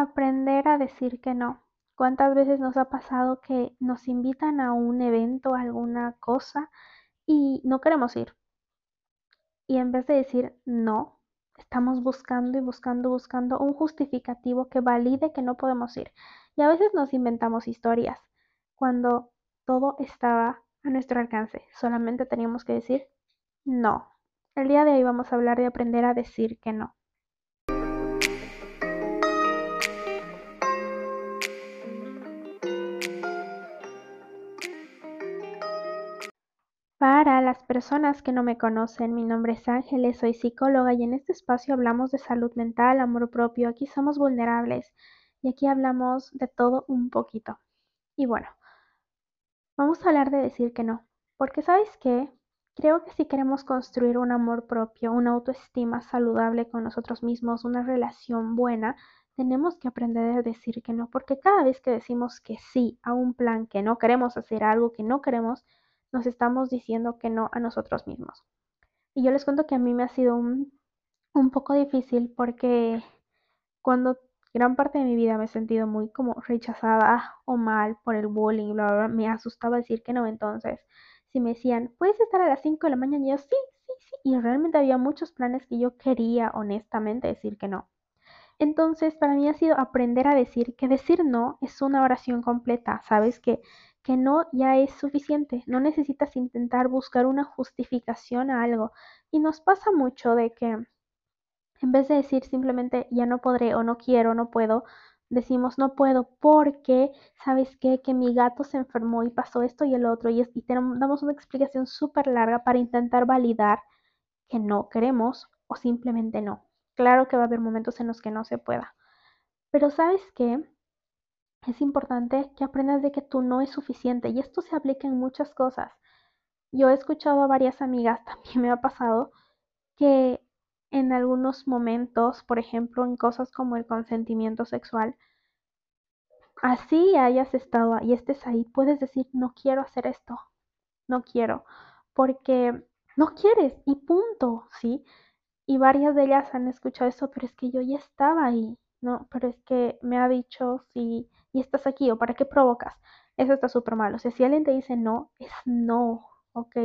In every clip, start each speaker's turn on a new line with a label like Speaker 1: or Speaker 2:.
Speaker 1: Aprender a decir que no. ¿Cuántas veces nos ha pasado que nos invitan a un evento, a alguna cosa y no queremos ir? Y en vez de decir no, estamos buscando y buscando, buscando un justificativo que valide que no podemos ir. Y a veces nos inventamos historias cuando todo estaba a nuestro alcance. Solamente teníamos que decir no. El día de hoy vamos a hablar de aprender a decir que no. Personas que no me conocen, mi nombre es Ángeles, soy psicóloga y en este espacio hablamos de salud mental, amor propio, aquí somos vulnerables y aquí hablamos de todo un poquito. Y bueno, vamos a hablar de decir que no, porque sabes qué, creo que si queremos construir un amor propio, una autoestima saludable con nosotros mismos, una relación buena, tenemos que aprender a decir que no, porque cada vez que decimos que sí a un plan, que no queremos hacer algo, que no queremos, nos estamos diciendo que no a nosotros mismos. Y yo les cuento que a mí me ha sido un, poco difícil porque cuando gran parte de mi vida me he sentido muy como rechazada o mal por el bullying, me asustaba decir que no. Entonces, si me decían, puedes estar a las 5 de la mañana, y yo sí, sí, sí. Y realmente había muchos planes que yo quería honestamente decir que no. Entonces, para mí ha sido aprender a decir que decir no es una oración completa, ¿sabes? Que que no ya es suficiente, no necesitas intentar buscar una justificación a algo. Y nos pasa mucho de que en vez de decir simplemente ya no podré o no quiero, no puedo, decimos no puedo porque, ¿sabes qué? Que mi gato se enfermó y pasó esto y el otro y, y tenemos, damos una explicación súper larga para intentar validar que no queremos o simplemente no. Claro que va a haber momentos en los que no se pueda. Pero ¿sabes qué? Es importante que aprendas de que tú no es suficiente y esto se aplica en muchas cosas. Yo he escuchado a varias amigas, también me ha pasado, que en algunos momentos, por ejemplo, en cosas como el consentimiento sexual, así hayas estado y estés ahí, puedes decir, no quiero hacer esto, no quiero, porque no quieres y punto, ¿sí? Y varias de ellas han escuchado eso, pero es que yo ya estaba ahí, no, pero es que me ha dicho sí y estás aquí o para qué provocas. Eso está súper mal. O sea, si alguien te dice no, es no, ¿ok?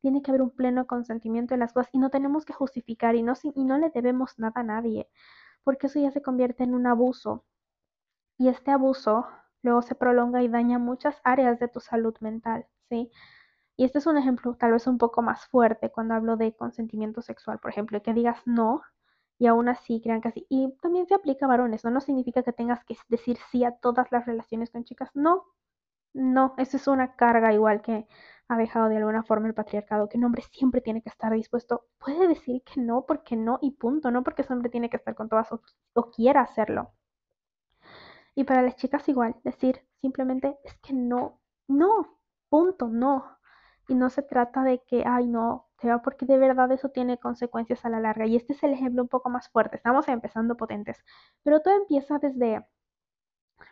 Speaker 1: Tiene que haber un pleno consentimiento en las cosas y no tenemos que justificar y no, y no le debemos nada a nadie, porque eso ya se convierte en un abuso. Y este abuso luego se prolonga y daña muchas áreas de tu salud mental, ¿sí? Y este es un ejemplo tal vez un poco más fuerte cuando hablo de consentimiento sexual, por ejemplo, que digas no y aún así crean que así. Y también se aplica a varones, ¿no? No significa que tengas que decir sí a todas las relaciones con chicas. No, no, eso es una carga igual que ha dejado de alguna forma el patriarcado, que un hombre siempre tiene que estar dispuesto. Puede decir que no, porque no y punto, no porque ese hombre tiene que estar con todas o, o quiera hacerlo. Y para las chicas igual, decir simplemente es que no, no, punto, no. Y no se trata de que, ay, no, porque de verdad eso tiene consecuencias a la larga. Y este es el ejemplo un poco más fuerte. Estamos empezando potentes, pero todo empieza desde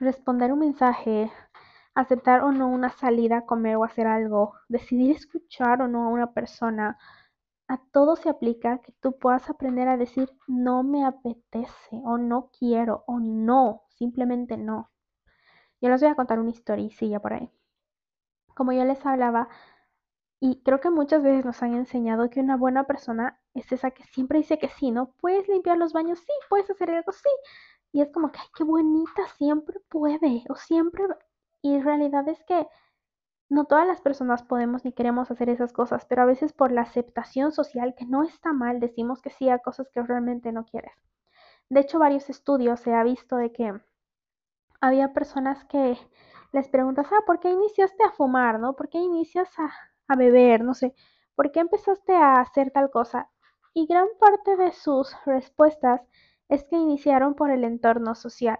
Speaker 1: responder un mensaje, aceptar o no una salida comer o hacer algo, decidir escuchar o no a una persona. A todo se aplica que tú puedas aprender a decir no me apetece o no quiero o no, simplemente no. Yo les voy a contar una historicilla por ahí. Como yo les hablaba, y creo que muchas veces nos han enseñado que una buena persona es esa que siempre dice que sí, ¿no? Puedes limpiar los baños, sí, puedes hacer algo, sí. Y es como que, ay, qué bonita, siempre puede, o siempre... Y realidad es que no todas las personas podemos ni queremos hacer esas cosas, pero a veces por la aceptación social, que no está mal, decimos que sí a cosas que realmente no quieres. De hecho, varios estudios se ha visto de que había personas que les preguntas, ah, ¿por qué iniciaste a fumar, no? ¿Por qué inicias a, a beber, no sé, ¿por qué empezaste a hacer tal cosa? Y gran parte de sus respuestas es que iniciaron por el entorno social,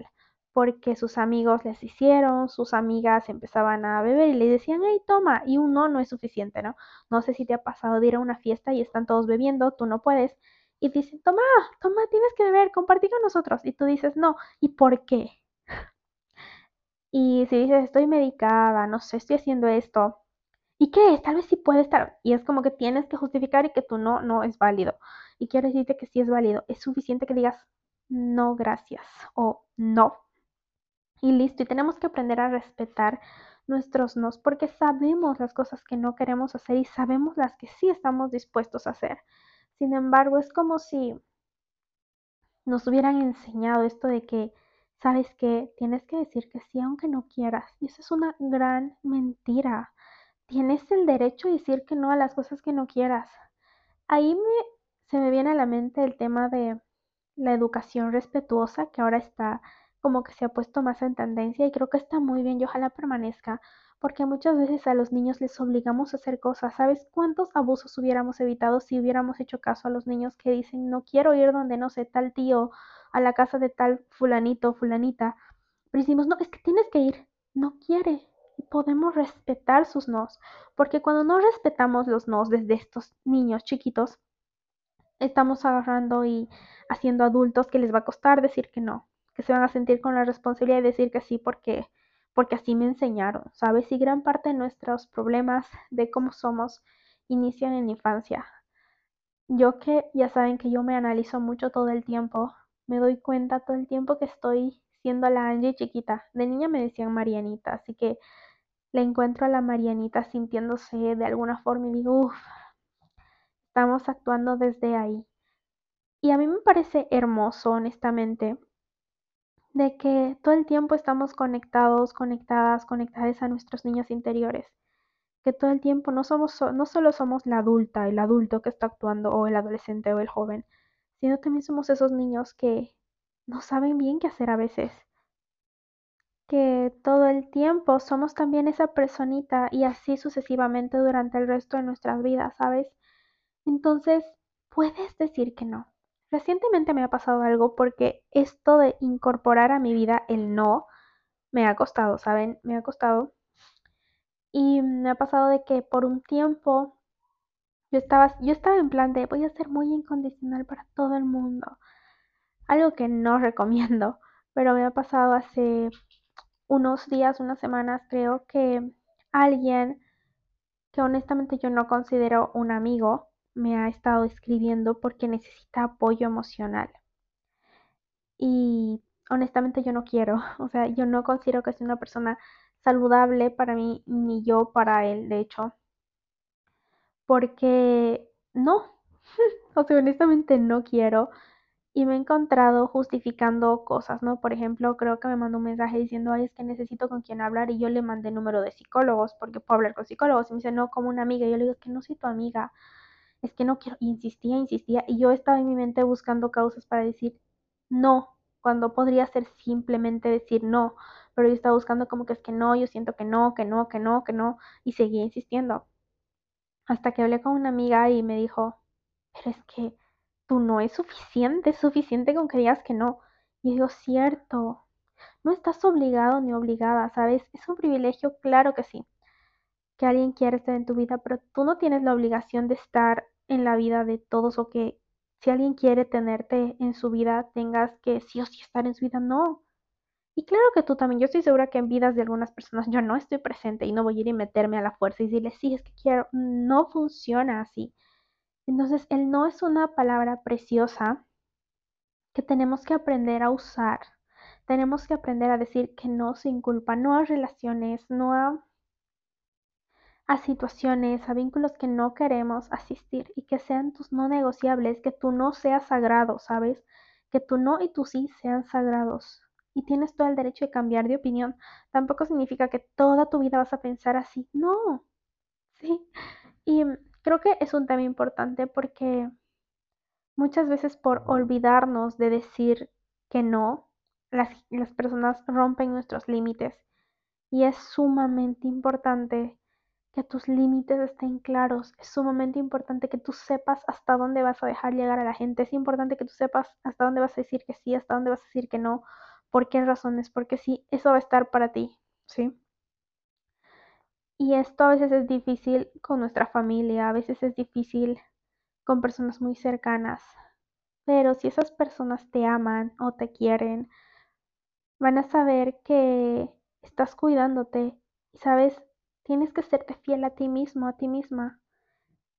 Speaker 1: porque sus amigos les hicieron, sus amigas empezaban a beber y le decían, hey, toma, y un no es suficiente, ¿no? No sé si te ha pasado de ir a una fiesta y están todos bebiendo, tú no puedes, y dicen, toma, toma, tienes que beber, compartir con nosotros, y tú dices, no, ¿y por qué? Y si dices, estoy medicada, no sé, estoy haciendo esto, ¿Y qué es? Tal vez sí puede estar. Y es como que tienes que justificar y que tú no, no es válido. Y quiero decirte que sí es válido. Es suficiente que digas no, gracias o no. Y listo, y tenemos que aprender a respetar nuestros nos, porque sabemos las cosas que no queremos hacer y sabemos las que sí estamos dispuestos a hacer. Sin embargo, es como si nos hubieran enseñado esto de que, sabes que tienes que decir que sí aunque no quieras. Y eso es una gran mentira. Tienes el derecho a decir que no a las cosas que no quieras. Ahí me, se me viene a la mente el tema de la educación respetuosa que ahora está como que se ha puesto más en tendencia y creo que está muy bien y ojalá permanezca, porque muchas veces a los niños les obligamos a hacer cosas. ¿Sabes cuántos abusos hubiéramos evitado si hubiéramos hecho caso a los niños que dicen no quiero ir donde no sé tal tío, a la casa de tal fulanito o fulanita? Pero decimos, no, es que tienes que ir, no quiere. Podemos respetar sus nos, porque cuando no respetamos los nos desde estos niños chiquitos, estamos agarrando y haciendo adultos que les va a costar decir que no que se van a sentir con la responsabilidad de decir que sí porque, porque así me enseñaron, ¿sabes? Y gran parte de nuestros problemas de cómo somos inician en infancia. Yo que ya saben que yo me analizo mucho todo el tiempo, me doy cuenta todo el tiempo que estoy siendo la Angie chiquita. De niña me decían Marianita, así que le encuentro a la Marianita sintiéndose de alguna forma y digo, uff, estamos actuando desde ahí. Y a mí me parece hermoso, honestamente, de que todo el tiempo estamos conectados, conectadas, conectadas a nuestros niños interiores. Que todo el tiempo no, somos, no solo somos la adulta, el adulto que está actuando, o el adolescente o el joven, sino también somos esos niños que no saben bien qué hacer a veces. Que todo el tiempo somos también esa personita y así sucesivamente durante el resto de nuestras vidas, ¿sabes? Entonces, puedes decir que no. Recientemente me ha pasado algo porque esto de incorporar a mi vida el no me ha costado, ¿saben? Me ha costado. Y me ha pasado de que por un tiempo yo estaba, yo estaba en plan de voy a ser muy incondicional para todo el mundo. Algo que no recomiendo, pero me ha pasado hace unos días, unas semanas, creo que alguien que honestamente yo no considero un amigo, me ha estado escribiendo porque necesita apoyo emocional. Y honestamente yo no quiero, o sea, yo no considero que sea una persona saludable para mí ni yo para él, de hecho. Porque no, o sea, honestamente no quiero. Y me he encontrado justificando cosas, ¿no? Por ejemplo, creo que me mandó un mensaje diciendo, ay, es que necesito con quién hablar. Y yo le mandé número de psicólogos, porque puedo hablar con psicólogos. Y me dice, no, como una amiga. Y yo le digo, es que no soy tu amiga es que no quiero, insistía, insistía, y yo estaba en mi mente buscando causas para decir no, cuando podría ser simplemente decir no, pero yo estaba buscando como que es que no, yo siento que no, que no, que no, que no, y seguía insistiendo. Hasta que hablé con una amiga y me dijo, pero es que tú no es suficiente, es suficiente con que digas que no. Y digo, cierto, no estás obligado ni obligada, ¿sabes? Es un privilegio, claro que sí que alguien quiere estar en tu vida, pero tú no tienes la obligación de estar en la vida de todos o que si alguien quiere tenerte en su vida, tengas que sí o sí estar en su vida. No. Y claro que tú también, yo estoy segura que en vidas de algunas personas yo no estoy presente y no voy a ir y meterme a la fuerza y decirle, sí, es que quiero. No funciona así. Entonces, el no es una palabra preciosa que tenemos que aprender a usar. Tenemos que aprender a decir que no sin culpa, no a relaciones, no a a situaciones, a vínculos que no queremos asistir y que sean tus no negociables, que tú no seas sagrado, ¿sabes? Que tu no y tu sí sean sagrados. Y tienes todo el derecho de cambiar de opinión. Tampoco significa que toda tu vida vas a pensar así. No. Sí. Y creo que es un tema importante porque muchas veces por olvidarnos de decir que no, las, las personas rompen nuestros límites. Y es sumamente importante que tus límites estén claros. Es sumamente importante que tú sepas hasta dónde vas a dejar llegar a la gente. Es importante que tú sepas hasta dónde vas a decir que sí, hasta dónde vas a decir que no, por qué razones, porque sí, eso va a estar para ti, ¿sí? Y esto a veces es difícil con nuestra familia, a veces es difícil con personas muy cercanas. Pero si esas personas te aman o te quieren, van a saber que estás cuidándote y sabes Tienes que serte fiel a ti mismo, a ti misma.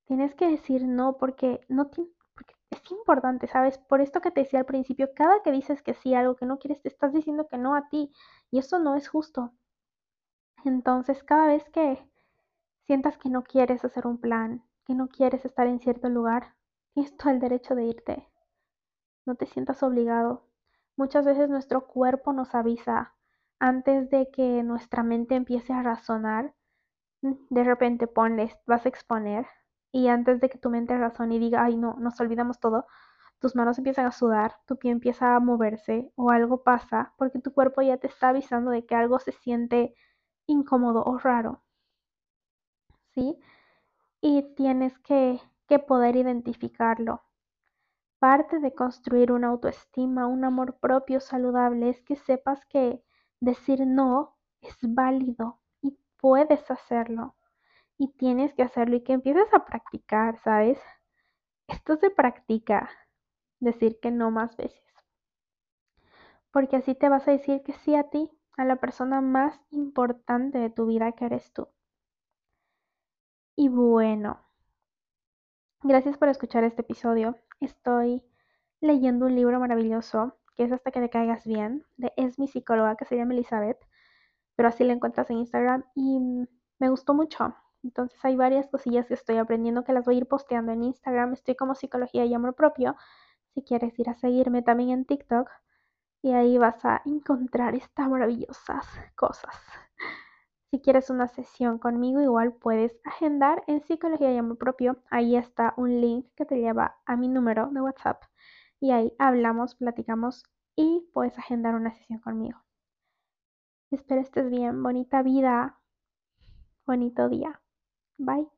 Speaker 1: Tienes que decir no porque no Porque es importante, ¿sabes? Por esto que te decía al principio, cada que dices que sí a algo que no quieres, te estás diciendo que no a ti. Y eso no es justo. Entonces, cada vez que sientas que no quieres hacer un plan, que no quieres estar en cierto lugar, tienes todo el derecho de irte. No te sientas obligado. Muchas veces nuestro cuerpo nos avisa antes de que nuestra mente empiece a razonar. De repente ponles, vas a exponer y antes de que tu mente razone y diga, ay no, nos olvidamos todo, tus manos empiezan a sudar, tu pie empieza a moverse o algo pasa porque tu cuerpo ya te está avisando de que algo se siente incómodo o raro. ¿Sí? Y tienes que, poder identificarlo. Parte de construir una autoestima, un amor propio saludable es que sepas que decir no es válido y puedes hacerlo y tienes que hacerlo y que empieces a practicar, ¿sabes? Esto se practica, decir que no más veces. Porque así te vas a decir que sí a ti, a la persona más importante de tu vida que eres tú. Y bueno, gracias por escuchar este episodio. Estoy leyendo un libro maravilloso que es Hasta que te caigas bien, de es mi psicóloga que se llama Elizabeth, pero así la encuentras en Instagram y me gustó mucho. Entonces hay varias cosillas que estoy aprendiendo que las voy a ir posteando en Instagram. Estoy como psicología y amor propio. Si quieres ir a seguirme también en TikTok. Y ahí vas a encontrar estas maravillosas cosas. Si quieres una sesión conmigo, igual puedes agendar en Psicología y Amor Propio. Ahí está un link que te lleva a mi número de WhatsApp. Y ahí hablamos, platicamos y puedes agendar una sesión conmigo. Espero estés bien. Bonita vida. Bonito día. Bye.